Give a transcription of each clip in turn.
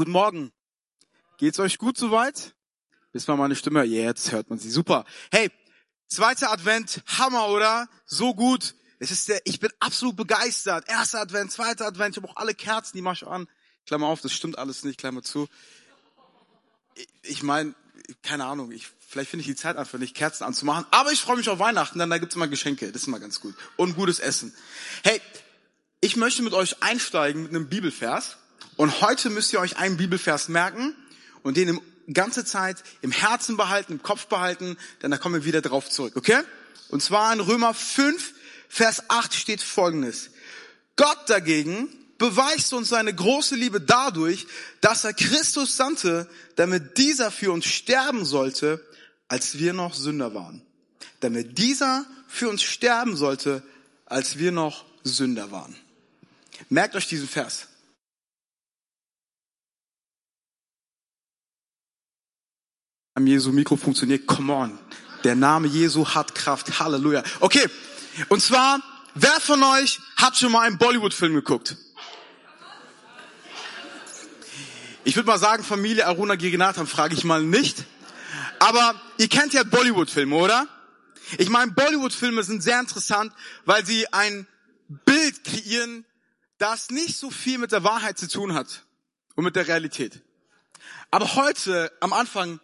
Guten Morgen. Geht's euch gut soweit? Bis mal meine Stimme, jetzt hört man sie. Super. Hey, zweiter Advent, Hammer, oder? So gut. Es ist der, ich bin absolut begeistert. Erster Advent, zweiter Advent, ich habe auch alle Kerzen, die mach ich an. Klammer auf, das stimmt alles nicht, Klammer zu. Ich, ich meine, keine Ahnung, ich, vielleicht finde ich die Zeit einfach nicht, Kerzen anzumachen. Aber ich freue mich auf Weihnachten, denn da gibt's immer Geschenke. Das ist immer ganz gut. Und gutes Essen. Hey, ich möchte mit euch einsteigen mit einem Bibelvers. Und heute müsst ihr euch einen Bibelvers merken und den im ganze Zeit im Herzen behalten, im Kopf behalten, denn da kommen wir wieder drauf zurück, okay? Und zwar in Römer 5, Vers 8 steht folgendes. Gott dagegen beweist uns seine große Liebe dadurch, dass er Christus sandte, damit dieser für uns sterben sollte, als wir noch Sünder waren. Damit dieser für uns sterben sollte, als wir noch Sünder waren. Merkt euch diesen Vers. Am Jesu Mikro funktioniert, come on. Der Name Jesu hat Kraft, Halleluja. Okay, und zwar, wer von euch hat schon mal einen Bollywood-Film geguckt? Ich würde mal sagen, Familie Aruna Girinatham frage ich mal nicht. Aber ihr kennt ja Bollywood-Filme, oder? Ich meine, Bollywood-Filme sind sehr interessant, weil sie ein Bild kreieren, das nicht so viel mit der Wahrheit zu tun hat und mit der Realität. Aber heute, am Anfang,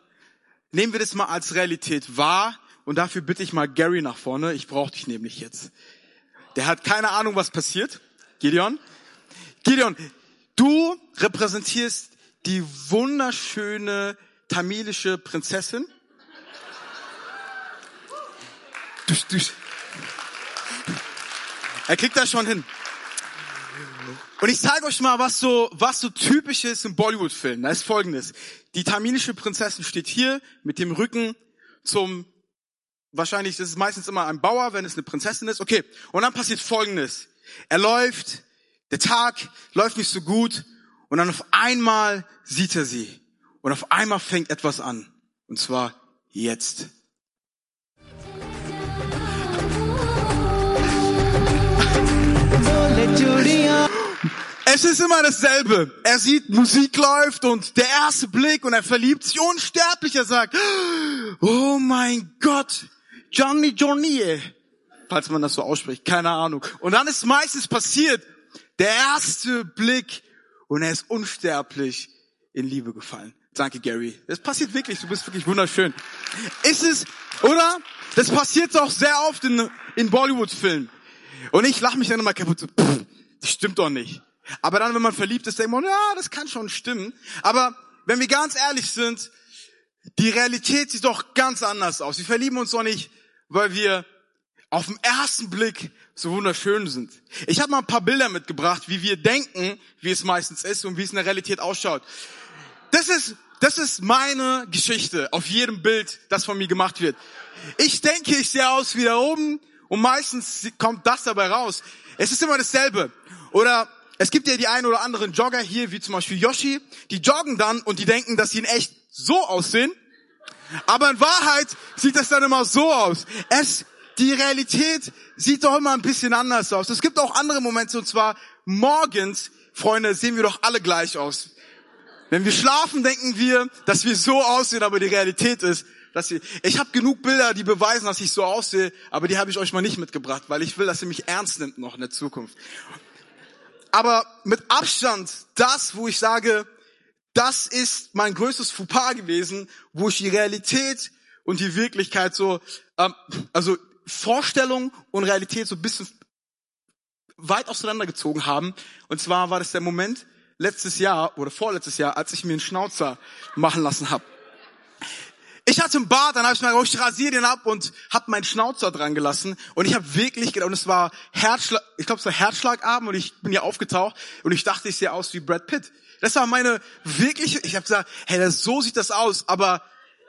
nehmen wir das mal als Realität wahr und dafür bitte ich mal Gary nach vorne. Ich brauche dich nämlich jetzt. Der hat keine Ahnung, was passiert. Gideon. Gideon, du repräsentierst die wunderschöne tamilische Prinzessin. Er kriegt das schon hin. Und ich zeige euch mal, was so, was so typisch ist im Bollywood-Film. Da ist folgendes. Die tamilische Prinzessin steht hier mit dem Rücken zum, wahrscheinlich, ist meistens immer ein Bauer, wenn es eine Prinzessin ist. Okay. Und dann passiert folgendes. Er läuft, der Tag läuft nicht so gut und dann auf einmal sieht er sie. Und auf einmal fängt etwas an. Und zwar jetzt. Es ist immer dasselbe. Er sieht, Musik läuft und der erste Blick und er verliebt sich unsterblich. Er sagt, oh mein Gott, Johnny Johnny, falls man das so ausspricht, keine Ahnung. Und dann ist meistens passiert, der erste Blick und er ist unsterblich in Liebe gefallen. Danke, Gary. Das passiert wirklich. Du bist wirklich wunderschön. Ist es, oder? Das passiert auch sehr oft in, in Bollywood-Filmen. Und ich lache mich dann immer kaputt. So, pff, das stimmt doch nicht. Aber dann, wenn man verliebt ist, denkt man, ja, das kann schon stimmen. Aber wenn wir ganz ehrlich sind, die Realität sieht doch ganz anders aus. Wir verlieben uns doch nicht, weil wir auf den ersten Blick so wunderschön sind. Ich habe mal ein paar Bilder mitgebracht, wie wir denken, wie es meistens ist und wie es in der Realität ausschaut. Das ist, das ist meine Geschichte auf jedem Bild, das von mir gemacht wird. Ich denke, ich sehe aus wie da oben und meistens kommt das dabei raus. Es ist immer dasselbe. Oder es gibt ja die einen oder anderen Jogger hier, wie zum Beispiel Yoshi, die joggen dann und die denken, dass sie in echt so aussehen. Aber in Wahrheit sieht das dann immer so aus. Es, die Realität sieht doch immer ein bisschen anders aus. Es gibt auch andere Momente, und zwar morgens, Freunde, sehen wir doch alle gleich aus. Wenn wir schlafen, denken wir, dass wir so aussehen, aber die Realität ist, dass wir, ich habe genug Bilder, die beweisen, dass ich so aussehe, aber die habe ich euch mal nicht mitgebracht, weil ich will, dass ihr mich ernst nimmt noch in der Zukunft. Aber mit Abstand das, wo ich sage, das ist mein größtes Fauxpas gewesen, wo ich die Realität und die Wirklichkeit so, ähm, also Vorstellung und Realität so ein bisschen weit auseinandergezogen haben. Und zwar war das der Moment letztes Jahr oder vorletztes Jahr, als ich mir einen Schnauzer machen lassen habe. Ich hatte einen Bart, dann habe ich mir gedacht, ich rasiere den ab und habe meinen Schnauzer dran gelassen. Und ich habe wirklich gedacht, und es war Herzschlag, ich glaube, es war Herzschlagabend und ich bin hier aufgetaucht und ich dachte, ich sehe aus wie Brad Pitt. Das war meine wirkliche, ich habe gesagt, hey, das, so sieht das aus. Aber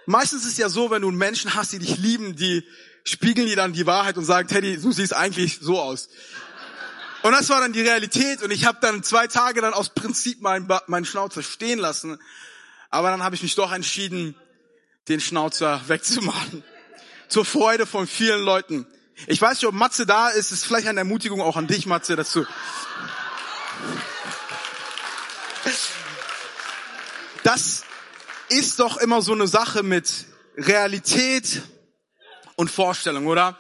meistens ist ja so, wenn du einen Menschen hast, die dich lieben, die spiegeln dir dann die Wahrheit und sagen, Teddy, du siehst eigentlich so aus. Und das war dann die Realität und ich habe dann zwei Tage dann aus Prinzip meinen, meinen Schnauzer stehen lassen. Aber dann habe ich mich doch entschieden, den Schnauzer wegzumachen. Zur Freude von vielen Leuten. Ich weiß nicht, ob Matze da ist. Ist vielleicht eine Ermutigung auch an dich, Matze, dazu. das ist doch immer so eine Sache mit Realität und Vorstellung, oder?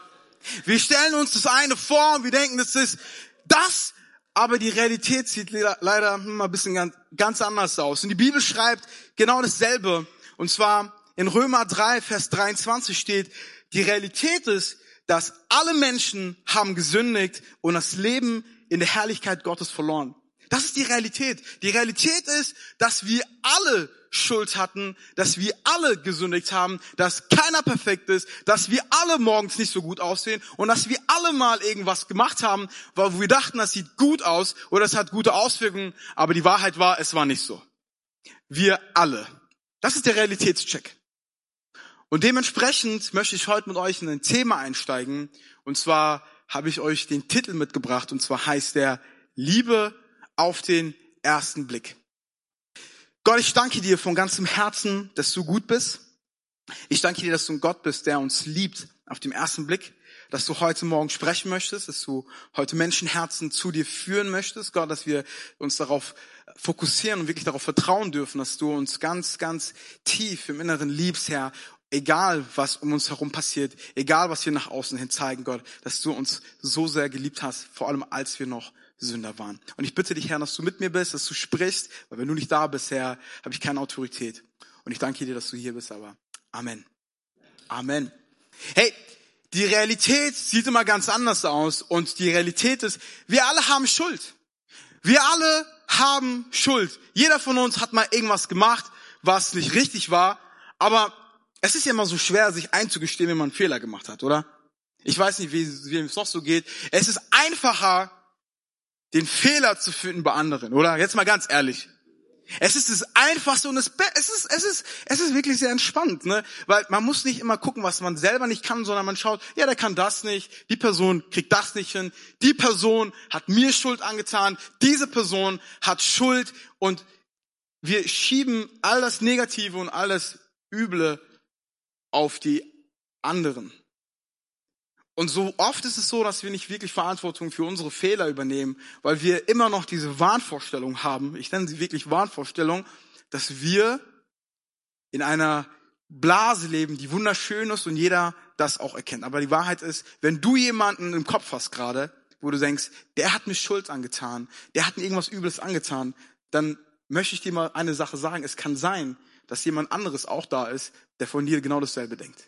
Wir stellen uns das eine vor und wir denken, das ist das, aber die Realität sieht leider immer ein bisschen ganz anders aus. Und die Bibel schreibt genau dasselbe. Und zwar in Römer 3, Vers 23 steht, die Realität ist, dass alle Menschen haben gesündigt und das Leben in der Herrlichkeit Gottes verloren. Das ist die Realität. Die Realität ist, dass wir alle Schuld hatten, dass wir alle gesündigt haben, dass keiner perfekt ist, dass wir alle morgens nicht so gut aussehen und dass wir alle mal irgendwas gemacht haben, wo wir dachten, das sieht gut aus oder es hat gute Auswirkungen, aber die Wahrheit war, es war nicht so. Wir alle. Das ist der Realitätscheck. Und dementsprechend möchte ich heute mit euch in ein Thema einsteigen. Und zwar habe ich euch den Titel mitgebracht und zwar heißt der Liebe auf den ersten Blick. Gott, ich danke dir von ganzem Herzen, dass du gut bist. Ich danke dir, dass du ein Gott bist, der uns liebt auf dem ersten Blick, dass du heute Morgen sprechen möchtest, dass du heute Menschenherzen zu dir führen möchtest, Gott, dass wir uns darauf fokussieren und wirklich darauf vertrauen dürfen, dass du uns ganz, ganz tief im Inneren liebst, Herr, egal was um uns herum passiert, egal was wir nach außen hin zeigen, Gott, dass du uns so sehr geliebt hast, vor allem als wir noch Sünder waren. Und ich bitte dich, Herr, dass du mit mir bist, dass du sprichst, weil wenn du nicht da bist, Herr, habe ich keine Autorität. Und ich danke dir, dass du hier bist, aber Amen. Amen. Hey, die Realität sieht immer ganz anders aus und die Realität ist, wir alle haben Schuld. Wir alle haben Schuld. Jeder von uns hat mal irgendwas gemacht, was nicht richtig war, aber es ist ja immer so schwer, sich einzugestehen, wenn man einen Fehler gemacht hat, oder? Ich weiß nicht, wie, wie es noch so geht. Es ist einfacher, den Fehler zu finden bei anderen, oder? Jetzt mal ganz ehrlich. Es ist das Einfachste und es ist, es ist, es ist wirklich sehr entspannt, ne? Weil man muss nicht immer gucken, was man selber nicht kann, sondern man schaut, ja, der kann das nicht, die Person kriegt das nicht hin, die Person hat mir Schuld angetan, diese Person hat Schuld und wir schieben all das Negative und all das Üble auf die anderen. Und so oft ist es so, dass wir nicht wirklich Verantwortung für unsere Fehler übernehmen, weil wir immer noch diese Wahnvorstellung haben, ich nenne sie wirklich Wahnvorstellung, dass wir in einer Blase leben, die wunderschön ist und jeder das auch erkennt. Aber die Wahrheit ist, wenn du jemanden im Kopf hast gerade, wo du denkst, der hat mir Schuld angetan, der hat mir irgendwas Übles angetan, dann möchte ich dir mal eine Sache sagen. Es kann sein, dass jemand anderes auch da ist, der von dir genau dasselbe denkt.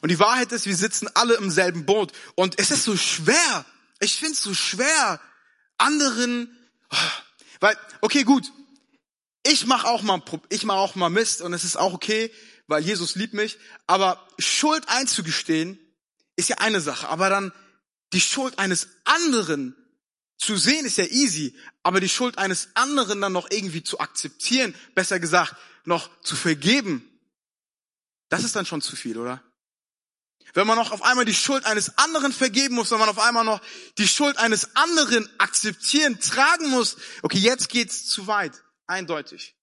Und die Wahrheit ist, wir sitzen alle im selben Boot. Und es ist so schwer. Ich finde es so schwer, anderen, weil, okay, gut. Ich mache auch mal, ich mache auch mal Mist und es ist auch okay, weil Jesus liebt mich. Aber Schuld einzugestehen ist ja eine Sache. Aber dann die Schuld eines anderen zu sehen ist ja easy. Aber die Schuld eines anderen dann noch irgendwie zu akzeptieren, besser gesagt, noch zu vergeben, das ist dann schon zu viel, oder? wenn man noch auf einmal die Schuld eines anderen vergeben muss, wenn man auf einmal noch die Schuld eines anderen akzeptieren, tragen muss, okay, jetzt geht's zu weit, eindeutig.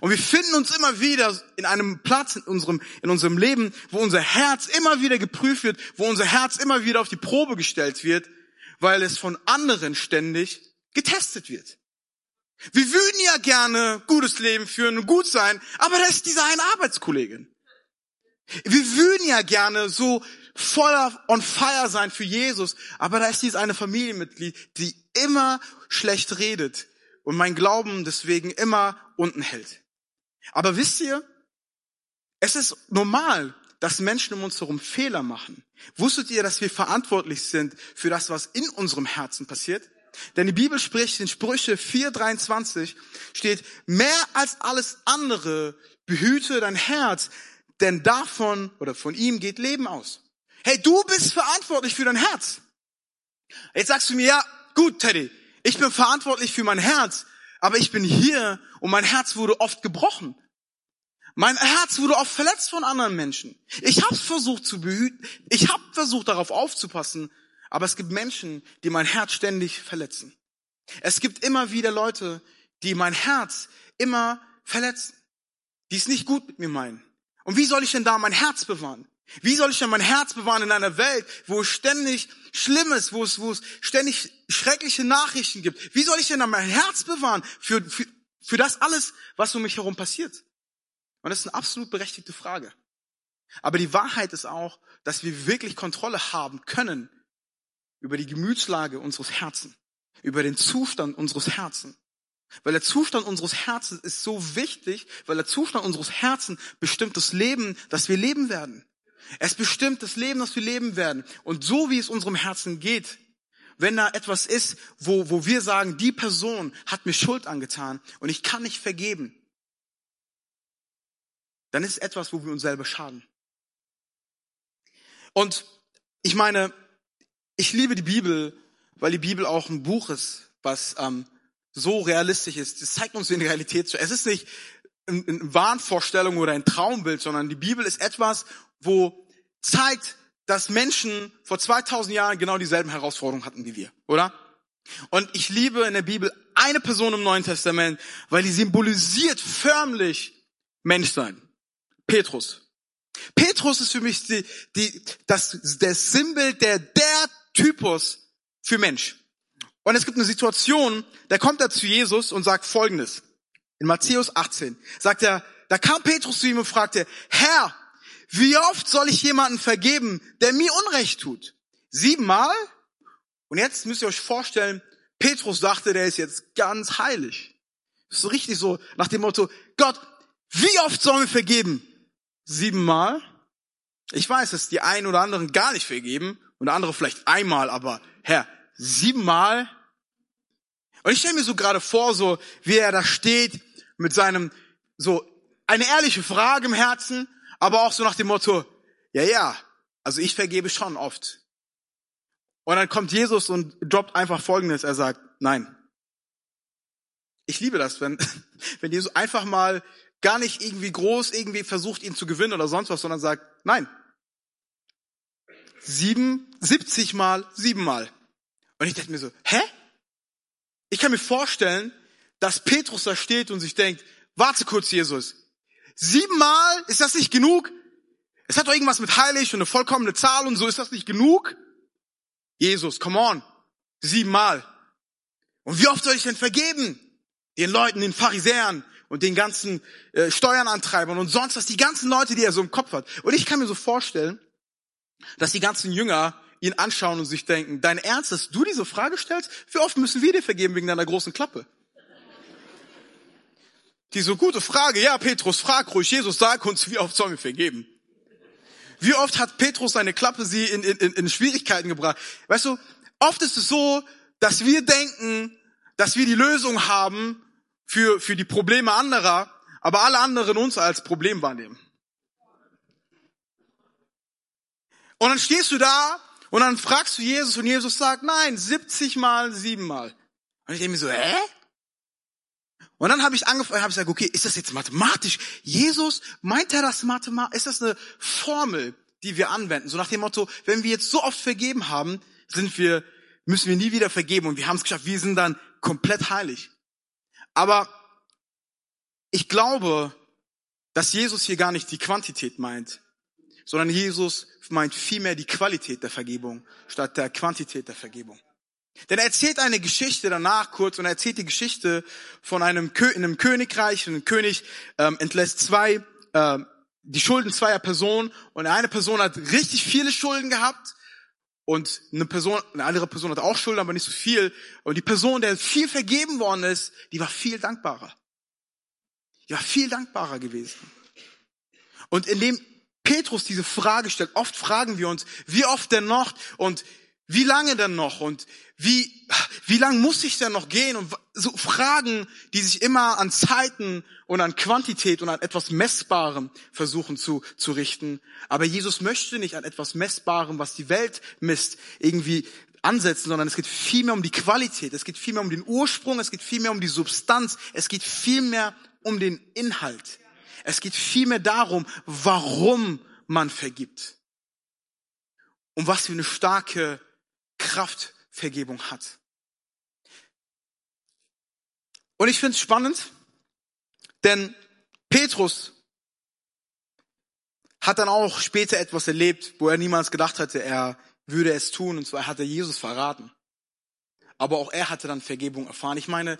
Und wir finden uns immer wieder in einem Platz in unserem, in unserem Leben, wo unser Herz immer wieder geprüft wird, wo unser Herz immer wieder auf die Probe gestellt wird, weil es von anderen ständig getestet wird. Wir würden ja gerne gutes Leben führen und gut sein, aber da ist diese eine Arbeitskollegin. Wir würden ja gerne so voller on fire sein für Jesus, aber da ist dieses eine Familienmitglied, die immer schlecht redet und mein Glauben deswegen immer unten hält. Aber wisst ihr, es ist normal, dass Menschen um uns herum Fehler machen. Wusstet ihr, dass wir verantwortlich sind für das, was in unserem Herzen passiert? Denn die Bibel spricht in Sprüche 4.23 steht, mehr als alles andere behüte dein Herz, denn davon oder von ihm geht Leben aus. Hey, du bist verantwortlich für dein Herz. Jetzt sagst du mir, ja, gut, Teddy, ich bin verantwortlich für mein Herz, aber ich bin hier und mein Herz wurde oft gebrochen. Mein Herz wurde oft verletzt von anderen Menschen. Ich habe versucht zu behüten, ich habe versucht darauf aufzupassen, aber es gibt Menschen, die mein Herz ständig verletzen. Es gibt immer wieder Leute, die mein Herz immer verletzen, die es nicht gut mit mir meinen. Und wie soll ich denn da mein Herz bewahren? Wie soll ich denn mein Herz bewahren in einer Welt, wo es ständig Schlimmes, wo es, wo es ständig schreckliche Nachrichten gibt? Wie soll ich denn da mein Herz bewahren für, für, für das alles, was um mich herum passiert? Und das ist eine absolut berechtigte Frage. Aber die Wahrheit ist auch, dass wir wirklich Kontrolle haben können über die Gemütslage unseres Herzens, über den Zustand unseres Herzens. Weil der Zustand unseres Herzens ist so wichtig, weil der Zustand unseres Herzens bestimmt das Leben, das wir leben werden. Es bestimmt das Leben, das wir leben werden. Und so wie es unserem Herzen geht, wenn da etwas ist, wo, wo wir sagen, die Person hat mir Schuld angetan und ich kann nicht vergeben, dann ist es etwas, wo wir uns selber schaden. Und ich meine, ich liebe die Bibel, weil die Bibel auch ein Buch ist, was ähm, so realistisch ist. Es zeigt uns in die Realität zu. Es ist nicht eine Wahnvorstellung oder ein Traumbild, sondern die Bibel ist etwas, wo zeigt, dass Menschen vor 2000 Jahren genau dieselben Herausforderungen hatten wie wir, oder? Und ich liebe in der Bibel eine Person im Neuen Testament, weil die symbolisiert förmlich Menschsein. Petrus. Petrus ist für mich die, die, das, der Symbol, der, der Typus für Mensch. Und es gibt eine Situation, da kommt er zu Jesus und sagt Folgendes. In Matthäus 18 sagt er, da kam Petrus zu ihm und fragte, Herr, wie oft soll ich jemanden vergeben, der mir Unrecht tut? Siebenmal? Und jetzt müsst ihr euch vorstellen, Petrus dachte, der ist jetzt ganz heilig. so richtig so nach dem Motto, Gott, wie oft sollen wir vergeben? Siebenmal? Ich weiß, dass die einen oder anderen gar nicht vergeben und andere vielleicht einmal, aber Herr, siebenmal? Und ich stelle mir so gerade vor, so wie er da steht mit seinem, so eine ehrliche Frage im Herzen, aber auch so nach dem Motto, ja, ja, also ich vergebe schon oft. Und dann kommt Jesus und droppt einfach Folgendes. Er sagt, nein. Ich liebe das, wenn, wenn Jesus einfach mal gar nicht irgendwie groß irgendwie versucht, ihn zu gewinnen oder sonst was, sondern sagt, nein. Sieben, siebzig mal, siebenmal. Und ich dachte mir so, hä? Ich kann mir vorstellen, dass Petrus da steht und sich denkt, warte kurz, Jesus. Siebenmal, ist das nicht genug? Es hat doch irgendwas mit heilig und eine vollkommene Zahl und so, ist das nicht genug? Jesus, come on. Siebenmal. Und wie oft soll ich denn vergeben? Den Leuten, den Pharisäern, und den ganzen äh, Steuernantreibern und sonst was, die ganzen Leute, die er so im Kopf hat. Und ich kann mir so vorstellen, dass die ganzen Jünger ihn anschauen und sich denken, dein Ernst, dass du diese Frage stellst? Wie oft müssen wir dir vergeben wegen deiner großen Klappe? Die so gute Frage, ja, Petrus, frag ruhig, Jesus, sag uns, wie oft sollen wir vergeben? Wie oft hat Petrus seine Klappe sie in, in, in Schwierigkeiten gebracht? Weißt du, oft ist es so, dass wir denken, dass wir die Lösung haben für, für die Probleme anderer, aber alle anderen uns als Problem wahrnehmen. Und dann stehst du da und dann fragst du Jesus und Jesus sagt, nein, 70 mal, 7 mal. Und ich denke mir so, hä? Und dann habe ich angefangen, habe ich gesagt, okay, ist das jetzt mathematisch? Jesus, meint er das mathematisch? Ist das eine Formel, die wir anwenden? So nach dem Motto, wenn wir jetzt so oft vergeben haben, sind wir, müssen wir nie wieder vergeben und wir haben es geschafft, wir sind dann komplett heilig. Aber ich glaube, dass Jesus hier gar nicht die Quantität meint, sondern Jesus meint vielmehr die Qualität der Vergebung statt der Quantität der Vergebung. Denn er erzählt eine Geschichte danach kurz und er erzählt die Geschichte von einem, einem Königreich. Ein König ähm, entlässt zwei, äh, die Schulden zweier Personen und eine Person hat richtig viele Schulden gehabt und eine Person, eine andere Person hat auch Schulden, aber nicht so viel. Und die Person, der viel vergeben worden ist, die war viel dankbarer. Die war viel dankbarer gewesen. Und indem Petrus diese Frage stellt, oft fragen wir uns, wie oft denn noch und wie lange denn noch und wie, wie lang muss ich denn noch gehen? Und so Fragen, die sich immer an Zeiten und an Quantität und an etwas Messbarem versuchen zu, zu richten. Aber Jesus möchte nicht an etwas Messbarem, was die Welt misst, irgendwie ansetzen, sondern es geht vielmehr um die Qualität, es geht vielmehr um den Ursprung, es geht vielmehr um die Substanz, es geht vielmehr um den Inhalt. Es geht vielmehr darum, warum man vergibt. Und was für eine starke Kraft Vergebung hat. Und ich finde es spannend, denn Petrus hat dann auch später etwas erlebt, wo er niemals gedacht hatte, er würde es tun, und zwar hat er Jesus verraten. Aber auch er hatte dann Vergebung erfahren. Ich meine,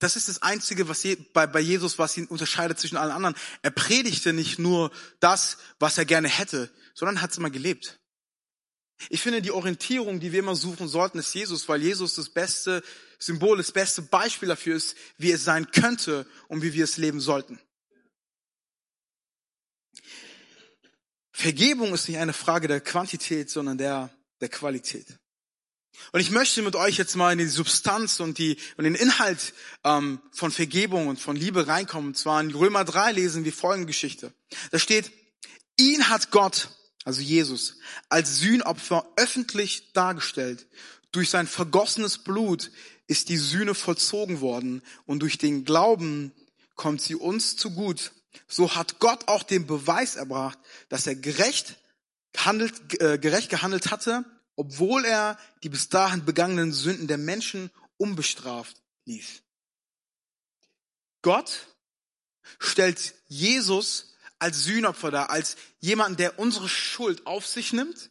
Das ist das Einzige, was je, bei, bei Jesus, was ihn unterscheidet zwischen allen anderen. Er predigte nicht nur das, was er gerne hätte, sondern hat es immer gelebt. Ich finde, die Orientierung, die wir immer suchen sollten, ist Jesus, weil Jesus das beste Symbol, das beste Beispiel dafür ist, wie es sein könnte und wie wir es leben sollten. Vergebung ist nicht eine Frage der Quantität, sondern der, der Qualität. Und ich möchte mit euch jetzt mal in die Substanz und, die, und den Inhalt ähm, von Vergebung und von Liebe reinkommen. Und zwar in Römer 3 lesen wir folgende Geschichte. Da steht, ihn hat Gott, also Jesus, als Sühnopfer öffentlich dargestellt. Durch sein vergossenes Blut ist die Sühne vollzogen worden und durch den Glauben kommt sie uns zu gut. So hat Gott auch den Beweis erbracht, dass er gerecht, handelt, äh, gerecht gehandelt hatte, obwohl er die bis dahin begangenen Sünden der Menschen unbestraft ließ. Gott stellt Jesus als Sühnopfer dar, als jemanden, der unsere Schuld auf sich nimmt,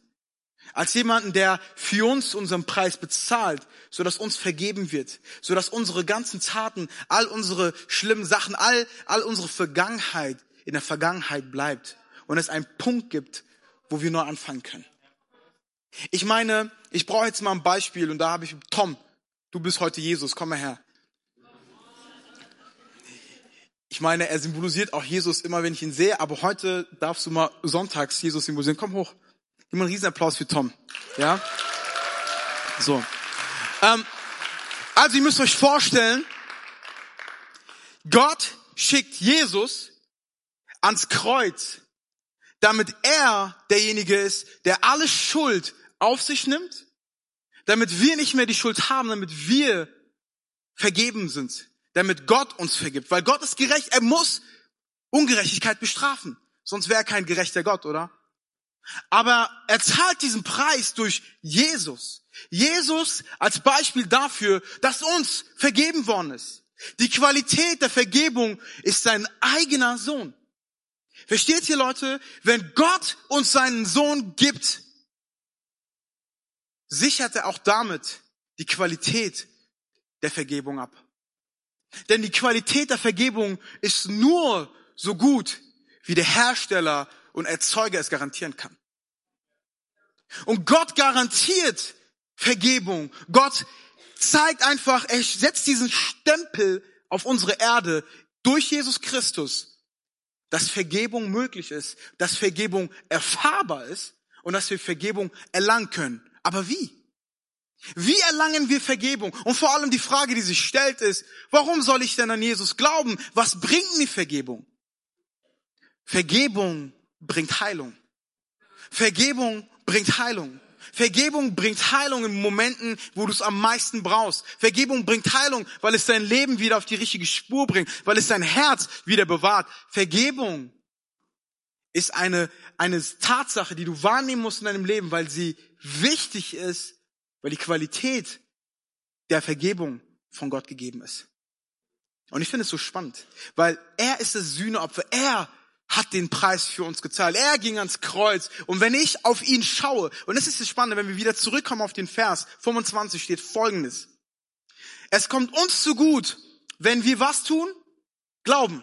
als jemanden, der für uns unseren Preis bezahlt, so dass uns vergeben wird, so dass unsere ganzen Taten, all unsere schlimmen Sachen, all, all unsere Vergangenheit in der Vergangenheit bleibt und es einen Punkt gibt, wo wir neu anfangen können. Ich meine, ich brauche jetzt mal ein Beispiel und da habe ich, Tom, du bist heute Jesus, komm mal her. Ich meine, er symbolisiert auch Jesus immer, wenn ich ihn sehe, aber heute darfst du mal sonntags Jesus symbolisieren. Komm hoch. Gib mal einen riesen Applaus für Tom. Ja? So. Ähm, also ihr müsst euch vorstellen, Gott schickt Jesus ans Kreuz, damit er derjenige ist, der alle Schuld auf sich nimmt, damit wir nicht mehr die Schuld haben, damit wir vergeben sind, damit Gott uns vergibt. Weil Gott ist gerecht, er muss Ungerechtigkeit bestrafen. Sonst wäre er kein gerechter Gott, oder? Aber er zahlt diesen Preis durch Jesus. Jesus als Beispiel dafür, dass uns vergeben worden ist. Die Qualität der Vergebung ist sein eigener Sohn. Versteht ihr Leute? Wenn Gott uns seinen Sohn gibt, sichert er auch damit die Qualität der Vergebung ab. Denn die Qualität der Vergebung ist nur so gut, wie der Hersteller und Erzeuger es garantieren kann. Und Gott garantiert Vergebung. Gott zeigt einfach, er setzt diesen Stempel auf unsere Erde durch Jesus Christus, dass Vergebung möglich ist, dass Vergebung erfahrbar ist und dass wir Vergebung erlangen können. Aber wie? Wie erlangen wir Vergebung? Und vor allem die Frage, die sich stellt, ist, warum soll ich denn an Jesus glauben? Was bringt mir Vergebung? Vergebung bringt Heilung. Vergebung bringt Heilung. Vergebung bringt Heilung in Momenten, wo du es am meisten brauchst. Vergebung bringt Heilung, weil es dein Leben wieder auf die richtige Spur bringt, weil es dein Herz wieder bewahrt. Vergebung ist eine, eine Tatsache, die du wahrnehmen musst in deinem Leben, weil sie wichtig ist, weil die Qualität der Vergebung von Gott gegeben ist. Und ich finde es so spannend, weil er ist das Sühneopfer. Er hat den Preis für uns gezahlt. Er ging ans Kreuz. Und wenn ich auf ihn schaue, und das ist das Spannende, wenn wir wieder zurückkommen auf den Vers 25 steht Folgendes. Es kommt uns zu gut, wenn wir was tun? Glauben.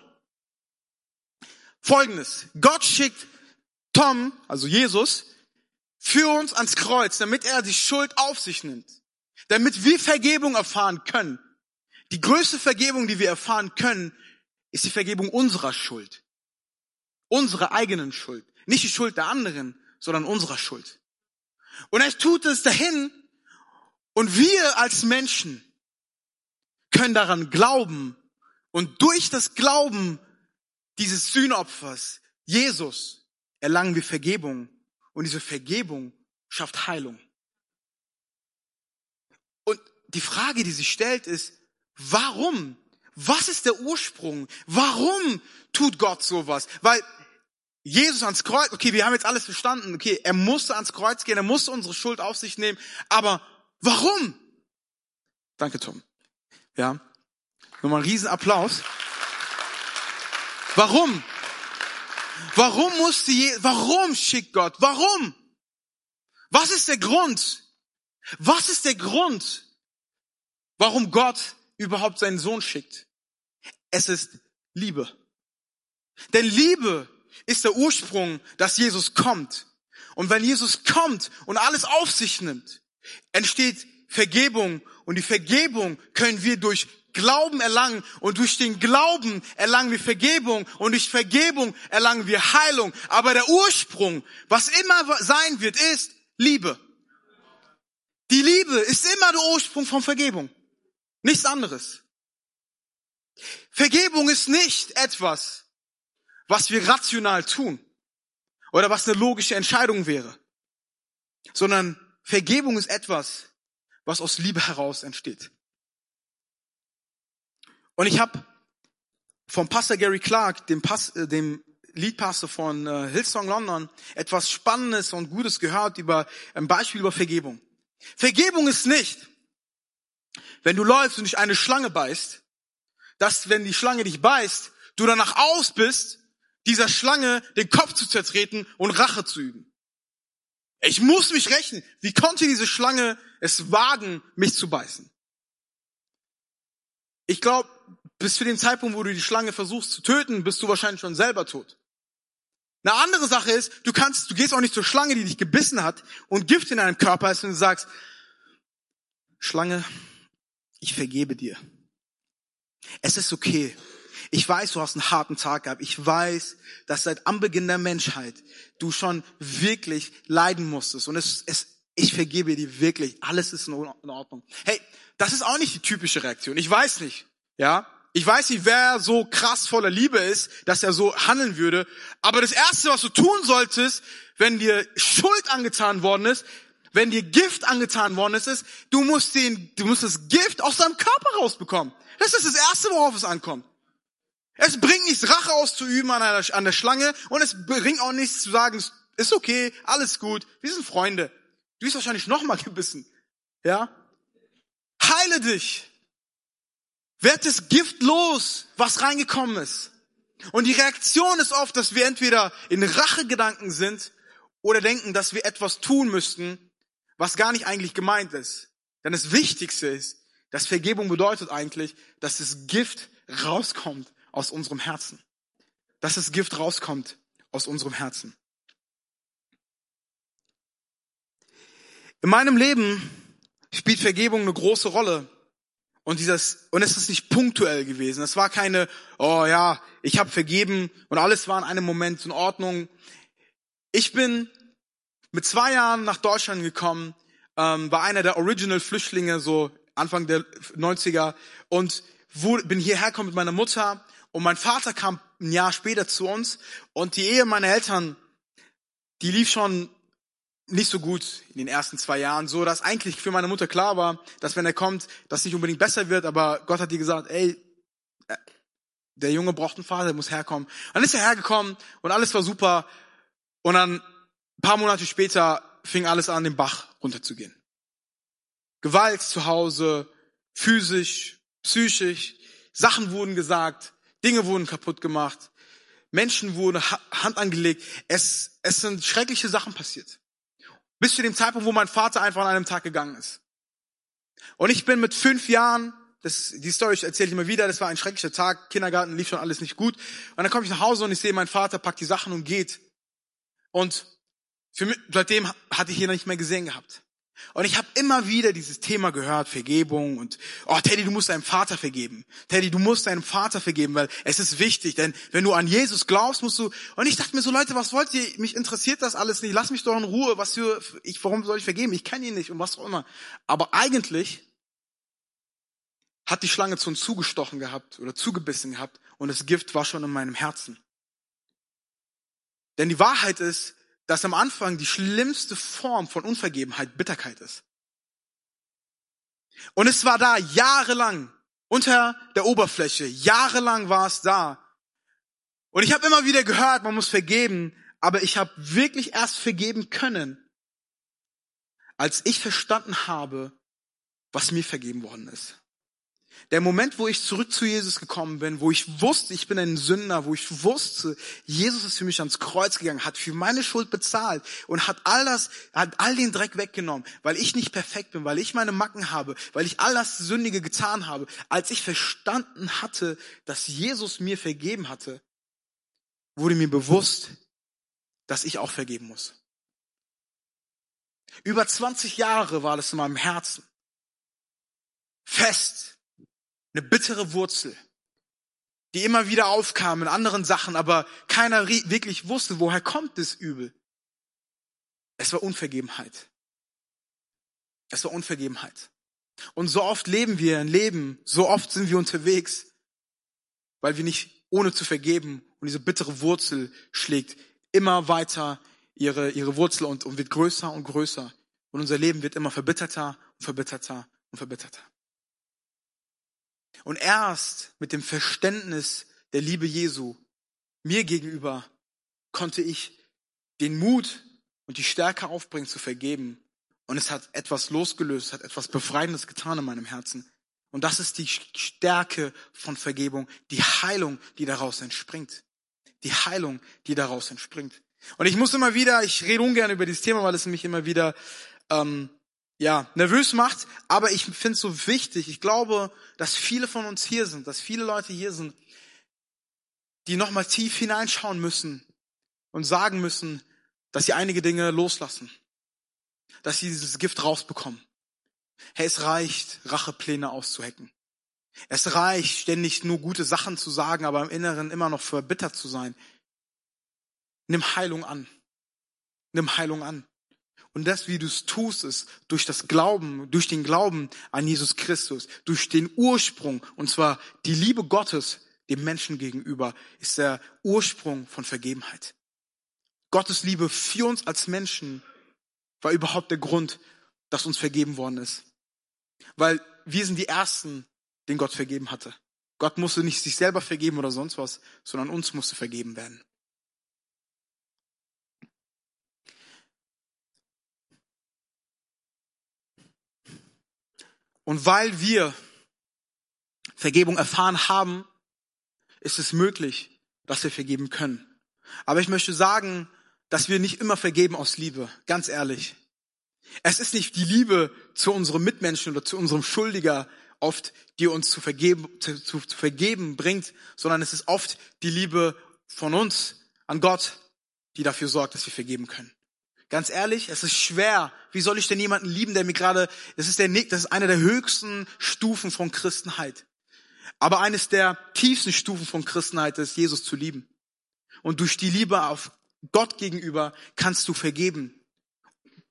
Folgendes. Gott schickt Tom, also Jesus, für uns ans Kreuz, damit er die Schuld auf sich nimmt. Damit wir Vergebung erfahren können. Die größte Vergebung, die wir erfahren können, ist die Vergebung unserer Schuld. Unsere eigenen Schuld. Nicht die Schuld der anderen, sondern unserer Schuld. Und er tut es dahin und wir als Menschen können daran glauben und durch das Glauben dieses Sühnopfers, Jesus, erlangen wir Vergebung und diese Vergebung schafft Heilung. Und die Frage, die sich stellt, ist, warum? Was ist der Ursprung? Warum tut Gott sowas? Weil Jesus ans Kreuz, okay, wir haben jetzt alles verstanden, okay, er musste ans Kreuz gehen, er musste unsere Schuld auf sich nehmen, aber warum? Danke, Tom. Ja. Nochmal einen riesen Applaus. Warum? Warum musste je, warum schickt Gott? Warum? Was ist der Grund? Was ist der Grund, warum Gott überhaupt seinen Sohn schickt? Es ist Liebe. Denn Liebe ist der Ursprung, dass Jesus kommt. Und wenn Jesus kommt und alles auf sich nimmt, entsteht Vergebung. Und die Vergebung können wir durch Glauben erlangen. Und durch den Glauben erlangen wir Vergebung. Und durch Vergebung erlangen wir Heilung. Aber der Ursprung, was immer sein wird, ist Liebe. Die Liebe ist immer der Ursprung von Vergebung. Nichts anderes. Vergebung ist nicht etwas, was wir rational tun oder was eine logische Entscheidung wäre, sondern Vergebung ist etwas, was aus Liebe heraus entsteht. Und ich habe vom Pastor Gary Clark, dem, Pas äh, dem Leadpastor von äh, Hillsong London, etwas Spannendes und Gutes gehört über ein Beispiel über Vergebung. Vergebung ist nicht, wenn du läufst und dich eine Schlange beißt, dass wenn die Schlange dich beißt, du danach aus bist, dieser Schlange den Kopf zu zertreten und Rache zu üben. Ich muss mich rächen. Wie konnte diese Schlange es wagen, mich zu beißen? Ich glaube, bis zu dem Zeitpunkt, wo du die Schlange versuchst zu töten, bist du wahrscheinlich schon selber tot. Eine andere Sache ist, du kannst, du gehst auch nicht zur Schlange, die dich gebissen hat und Gift in deinem Körper ist und sagst, Schlange, ich vergebe dir. Es ist okay. Ich weiß, du hast einen harten Tag gehabt. Ich weiß, dass seit Anbeginn der Menschheit du schon wirklich leiden musstest. Und es, es, ich vergebe dir wirklich. Alles ist in Ordnung. Hey, das ist auch nicht die typische Reaktion. Ich weiß nicht. Ja, ich weiß nicht, wer so krass voller Liebe ist, dass er so handeln würde. Aber das erste, was du tun solltest, wenn dir Schuld angetan worden ist, wenn dir Gift angetan worden ist, ist, du musst den, du musst das Gift aus deinem Körper rausbekommen. Das ist das erste, worauf es ankommt. Es bringt nichts, Rache auszuüben an, einer, an der Schlange und es bringt auch nichts zu sagen, ist okay, alles gut, wir sind Freunde. Du bist wahrscheinlich nochmal gebissen. Ja? Heile dich. Werd das Gift los, was reingekommen ist. Und die Reaktion ist oft, dass wir entweder in Rachegedanken sind oder denken, dass wir etwas tun müssten, was gar nicht eigentlich gemeint ist. Denn das Wichtigste ist, dass Vergebung bedeutet eigentlich, dass das Gift rauskommt aus unserem Herzen. Dass das Gift rauskommt aus unserem Herzen. In meinem Leben spielt Vergebung eine große Rolle. Und dieses, und es ist nicht punktuell gewesen. Es war keine, oh ja, ich habe vergeben und alles war in einem Moment in Ordnung. Ich bin mit zwei Jahren nach Deutschland gekommen, ähm, war einer der Original-Flüchtlinge, so Anfang der 90er, und wurde, bin hierher gekommen mit meiner Mutter und mein Vater kam ein Jahr später zu uns und die Ehe meiner Eltern, die lief schon nicht so gut in den ersten zwei Jahren, so dass eigentlich für meine Mutter klar war, dass wenn er kommt, das nicht unbedingt besser wird, aber Gott hat ihr gesagt, ey, äh, der Junge braucht einen Vater, der muss herkommen. Dann ist er hergekommen und alles war super. Und dann ein paar Monate später fing alles an, den Bach runterzugehen. Gewalt zu Hause, physisch, psychisch, Sachen wurden gesagt, Dinge wurden kaputt gemacht, Menschen wurden Hand angelegt. Es, es sind schreckliche Sachen passiert. Bis zu dem Zeitpunkt, wo mein Vater einfach an einem Tag gegangen ist. Und ich bin mit fünf Jahren, das, die Story erzähle ich immer wieder, das war ein schrecklicher Tag, Kindergarten lief schon alles nicht gut. Und dann komme ich nach Hause und ich sehe, mein Vater packt die Sachen und geht. Und für mich, seitdem hatte ich ihn nicht mehr gesehen gehabt. Und ich habe immer wieder dieses Thema gehört, Vergebung und, oh Teddy, du musst deinem Vater vergeben. Teddy, du musst deinem Vater vergeben, weil es ist wichtig, denn wenn du an Jesus glaubst, musst du, und ich dachte mir so, Leute, was wollt ihr, mich interessiert das alles nicht, lass mich doch in Ruhe, was für, ich, warum soll ich vergeben? Ich kenne ihn nicht und was auch immer. Aber eigentlich hat die Schlange zu uns zugestochen gehabt oder zugebissen gehabt und das Gift war schon in meinem Herzen. Denn die Wahrheit ist, dass am Anfang die schlimmste Form von Unvergebenheit Bitterkeit ist. Und es war da jahrelang unter der Oberfläche, jahrelang war es da. Und ich habe immer wieder gehört, man muss vergeben, aber ich habe wirklich erst vergeben können, als ich verstanden habe, was mir vergeben worden ist. Der Moment, wo ich zurück zu Jesus gekommen bin, wo ich wusste, ich bin ein Sünder, wo ich wusste, Jesus ist für mich ans Kreuz gegangen, hat für meine Schuld bezahlt und hat all das, hat all den Dreck weggenommen, weil ich nicht perfekt bin, weil ich meine Macken habe, weil ich all das Sündige getan habe. Als ich verstanden hatte, dass Jesus mir vergeben hatte, wurde mir bewusst, dass ich auch vergeben muss. Über 20 Jahre war das in meinem Herzen. Fest. Eine bittere Wurzel, die immer wieder aufkam in anderen Sachen, aber keiner wirklich wusste, woher kommt das Übel. Es war Unvergebenheit. Es war Unvergebenheit. Und so oft leben wir ein Leben, so oft sind wir unterwegs, weil wir nicht ohne zu vergeben und diese bittere Wurzel schlägt immer weiter ihre, ihre Wurzel und, und wird größer und größer. Und unser Leben wird immer verbitterter und verbitterter und verbitterter. Und erst mit dem Verständnis der Liebe Jesu mir gegenüber konnte ich den Mut und die Stärke aufbringen zu vergeben. Und es hat etwas losgelöst, hat etwas Befreiendes getan in meinem Herzen. Und das ist die Stärke von Vergebung, die Heilung, die daraus entspringt. Die Heilung, die daraus entspringt. Und ich muss immer wieder, ich rede ungern über dieses Thema, weil es mich immer wieder ähm, ja, nervös macht, aber ich finde es so wichtig. Ich glaube, dass viele von uns hier sind, dass viele Leute hier sind, die nochmal tief hineinschauen müssen und sagen müssen, dass sie einige Dinge loslassen, dass sie dieses Gift rausbekommen. Hey, es reicht, Rachepläne auszuhecken. Es reicht, ständig nur gute Sachen zu sagen, aber im Inneren immer noch verbittert zu sein. Nimm Heilung an. Nimm Heilung an. Und das, wie du es tust, ist durch das Glauben, durch den Glauben an Jesus Christus, durch den Ursprung, und zwar die Liebe Gottes dem Menschen gegenüber, ist der Ursprung von Vergebenheit. Gottes Liebe für uns als Menschen war überhaupt der Grund, dass uns vergeben worden ist. Weil wir sind die Ersten, den Gott vergeben hatte. Gott musste nicht sich selber vergeben oder sonst was, sondern uns musste vergeben werden. Und weil wir Vergebung erfahren haben, ist es möglich, dass wir vergeben können. Aber ich möchte sagen, dass wir nicht immer vergeben aus Liebe, ganz ehrlich. Es ist nicht die Liebe zu unserem Mitmenschen oder zu unserem Schuldiger oft, die uns zu vergeben, zu, zu, zu vergeben bringt, sondern es ist oft die Liebe von uns an Gott, die dafür sorgt, dass wir vergeben können. Ganz ehrlich, es ist schwer. Wie soll ich denn jemanden lieben, der mir gerade, das ist der Nick, das ist eine der höchsten Stufen von Christenheit. Aber eines der tiefsten Stufen von Christenheit ist, Jesus zu lieben. Und durch die Liebe auf Gott gegenüber kannst du vergeben,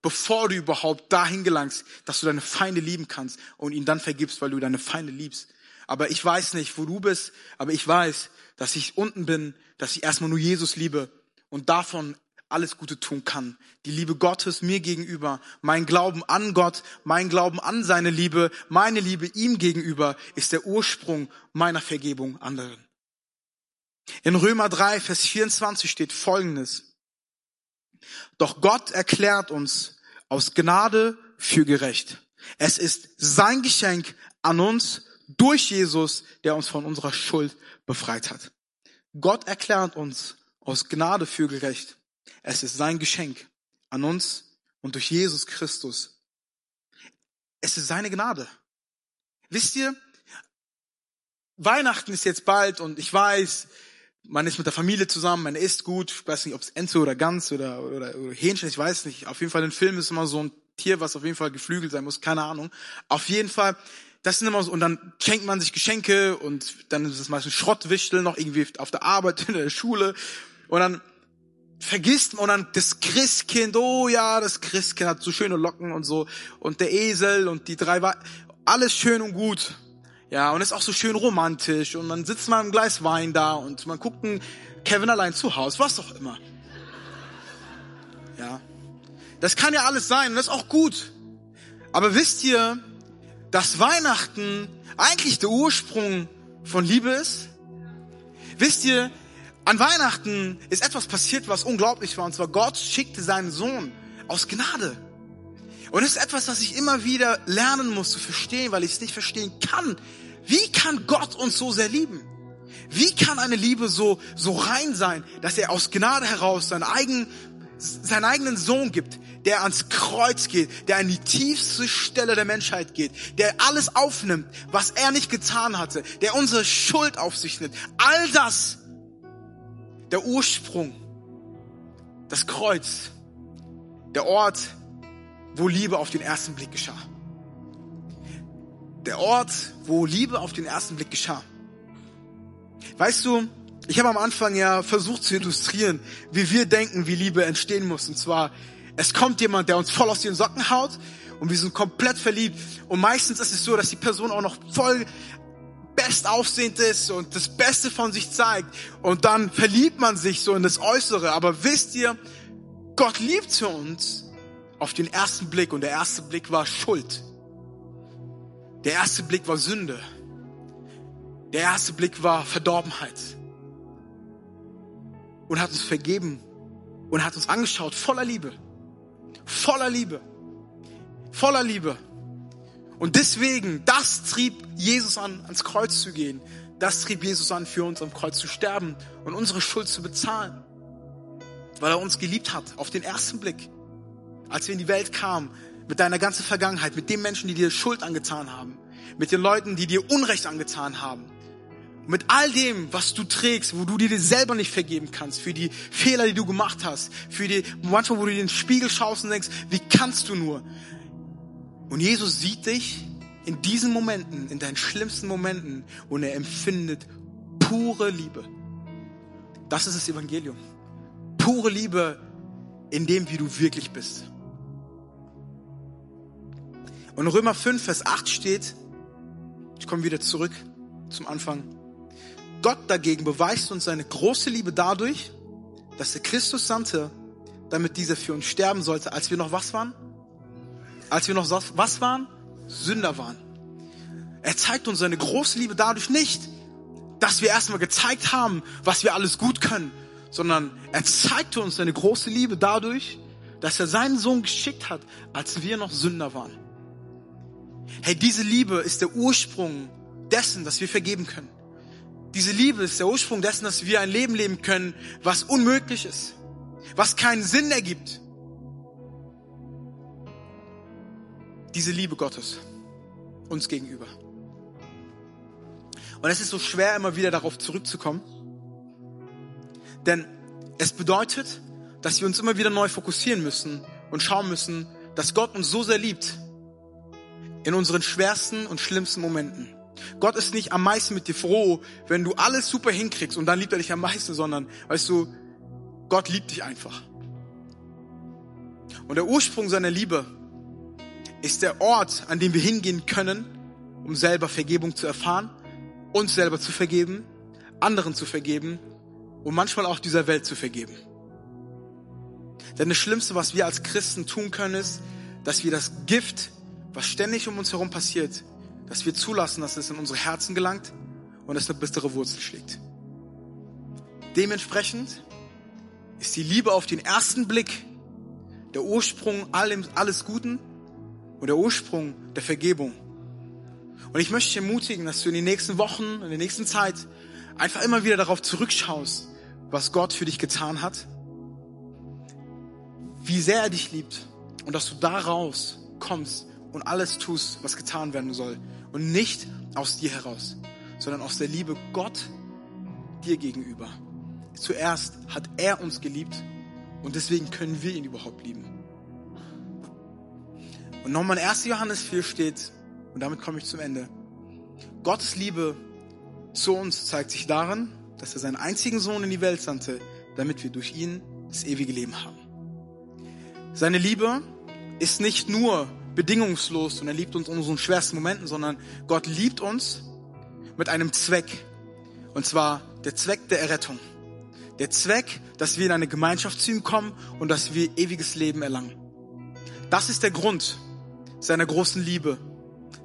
bevor du überhaupt dahin gelangst, dass du deine Feinde lieben kannst und ihn dann vergibst, weil du deine Feinde liebst. Aber ich weiß nicht, wo du bist, aber ich weiß, dass ich unten bin, dass ich erstmal nur Jesus liebe und davon alles Gute tun kann. Die Liebe Gottes mir gegenüber, mein Glauben an Gott, mein Glauben an seine Liebe, meine Liebe ihm gegenüber ist der Ursprung meiner Vergebung anderen. In Römer 3, Vers 24 steht Folgendes. Doch Gott erklärt uns aus Gnade für gerecht. Es ist sein Geschenk an uns durch Jesus, der uns von unserer Schuld befreit hat. Gott erklärt uns aus Gnade für gerecht. Es ist sein Geschenk an uns und durch Jesus Christus. Es ist seine Gnade. Wisst ihr, Weihnachten ist jetzt bald und ich weiß, man ist mit der Familie zusammen, man isst gut, ich weiß nicht, ob es Ente oder Gans oder, oder, oder Hähnchen, ich weiß nicht. Auf jeden Fall ein Film ist immer so ein Tier, was auf jeden Fall geflügelt sein muss, keine Ahnung. Auf jeden Fall, das sind immer so, und dann schenkt man sich Geschenke und dann ist es meistens Schrottwichtel noch irgendwie auf der Arbeit, in der Schule. Und dann vergisst man dann das Christkind, oh ja, das Christkind hat so schöne Locken und so und der Esel und die drei, alles schön und gut. Ja, und ist auch so schön romantisch und man sitzt mal im Gleis Wein da und man guckt einen Kevin allein zu Hause, was doch immer. Ja. Das kann ja alles sein und das ist auch gut. Aber wisst ihr, dass Weihnachten eigentlich der Ursprung von Liebe ist? Wisst ihr, an Weihnachten ist etwas passiert, was unglaublich war. Und zwar Gott schickte seinen Sohn aus Gnade. Und es ist etwas, was ich immer wieder lernen muss zu verstehen, weil ich es nicht verstehen kann. wie kann Gott uns so sehr lieben? Wie kann eine Liebe so, so rein sein, dass er aus Gnade heraus seinen eigenen, seinen eigenen Sohn gibt, der ans Kreuz geht, der an die tiefste Stelle der Menschheit geht, der alles aufnimmt, was er nicht getan hatte, der unsere Schuld auf sich nimmt. All das, der Ursprung, das Kreuz, der Ort, wo Liebe auf den ersten Blick geschah. Der Ort, wo Liebe auf den ersten Blick geschah. Weißt du, ich habe am Anfang ja versucht zu illustrieren, wie wir denken, wie Liebe entstehen muss. Und zwar, es kommt jemand, der uns voll aus den Socken haut und wir sind komplett verliebt. Und meistens ist es so, dass die Person auch noch voll bestaussehend ist und das Beste von sich zeigt. Und dann verliebt man sich so in das Äußere. Aber wisst ihr, Gott liebt uns auf den ersten Blick und der erste Blick war Schuld. Der erste Blick war Sünde. Der erste Blick war Verdorbenheit. Und hat uns vergeben und hat uns angeschaut voller Liebe. Voller Liebe. Voller Liebe. Und deswegen, das trieb Jesus an, ans Kreuz zu gehen. Das trieb Jesus an, für uns am Kreuz zu sterben und unsere Schuld zu bezahlen. Weil er uns geliebt hat, auf den ersten Blick. Als wir in die Welt kamen, mit deiner ganzen Vergangenheit, mit den Menschen, die dir Schuld angetan haben, mit den Leuten, die dir Unrecht angetan haben, mit all dem, was du trägst, wo du dir selber nicht vergeben kannst, für die Fehler, die du gemacht hast, für die, manchmal, wo du dir in den Spiegel schaust und denkst, wie kannst du nur? Und Jesus sieht dich in diesen Momenten, in deinen schlimmsten Momenten und er empfindet pure Liebe. Das ist das Evangelium. Pure Liebe in dem, wie du wirklich bist. Und in Römer 5, Vers 8 steht, ich komme wieder zurück zum Anfang, Gott dagegen beweist uns seine große Liebe dadurch, dass er Christus sandte, damit dieser für uns sterben sollte, als wir noch was waren? Als wir noch was waren? Sünder waren. Er zeigt uns seine große Liebe dadurch nicht, dass wir erstmal gezeigt haben, was wir alles gut können, sondern er zeigte uns seine große Liebe dadurch, dass er seinen Sohn geschickt hat, als wir noch Sünder waren. Hey, diese Liebe ist der Ursprung dessen, dass wir vergeben können. Diese Liebe ist der Ursprung dessen, dass wir ein Leben leben können, was unmöglich ist, was keinen Sinn ergibt. Diese Liebe Gottes uns gegenüber. Und es ist so schwer, immer wieder darauf zurückzukommen. Denn es bedeutet, dass wir uns immer wieder neu fokussieren müssen und schauen müssen, dass Gott uns so sehr liebt in unseren schwersten und schlimmsten Momenten. Gott ist nicht am meisten mit dir froh, wenn du alles super hinkriegst und dann liebt er dich am meisten, sondern, weißt du, Gott liebt dich einfach. Und der Ursprung seiner Liebe ist der Ort, an dem wir hingehen können, um selber Vergebung zu erfahren, uns selber zu vergeben, anderen zu vergeben und manchmal auch dieser Welt zu vergeben. Denn das Schlimmste, was wir als Christen tun können, ist, dass wir das Gift, was ständig um uns herum passiert, dass wir zulassen, dass es in unsere Herzen gelangt und es eine bittere Wurzel schlägt. Dementsprechend ist die Liebe auf den ersten Blick der Ursprung allem, alles Guten und der Ursprung der Vergebung. Und ich möchte dich ermutigen, dass du in den nächsten Wochen, in der nächsten Zeit einfach immer wieder darauf zurückschaust, was Gott für dich getan hat, wie sehr er dich liebt und dass du daraus kommst und alles tust, was getan werden soll. Und nicht aus dir heraus, sondern aus der Liebe Gott dir gegenüber. Zuerst hat er uns geliebt und deswegen können wir ihn überhaupt lieben. Und nochmal in 1. Johannes 4 steht, und damit komme ich zum Ende, Gottes Liebe zu uns zeigt sich darin, dass er seinen einzigen Sohn in die Welt sandte, damit wir durch ihn das ewige Leben haben. Seine Liebe ist nicht nur bedingungslos und er liebt uns in unseren schwersten Momenten, sondern Gott liebt uns mit einem Zweck. Und zwar der Zweck der Errettung. Der Zweck, dass wir in eine Gemeinschaft zu ihm kommen und dass wir ewiges Leben erlangen. Das ist der Grund seiner großen Liebe,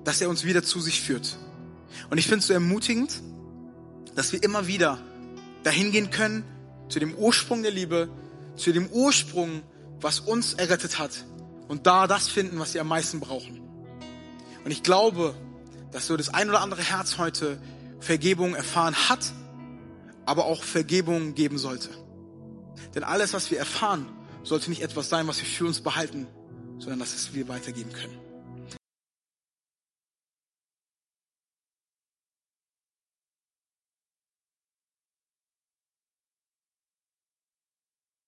dass er uns wieder zu sich führt. Und ich finde es so ermutigend, dass wir immer wieder dahin gehen können, zu dem Ursprung der Liebe, zu dem Ursprung, was uns errettet hat und da das finden, was sie am meisten brauchen. Und ich glaube, dass so das ein oder andere Herz heute Vergebung erfahren hat, aber auch Vergebung geben sollte. Denn alles, was wir erfahren, sollte nicht etwas sein, was wir für uns behalten, sondern dass es wir weitergeben können.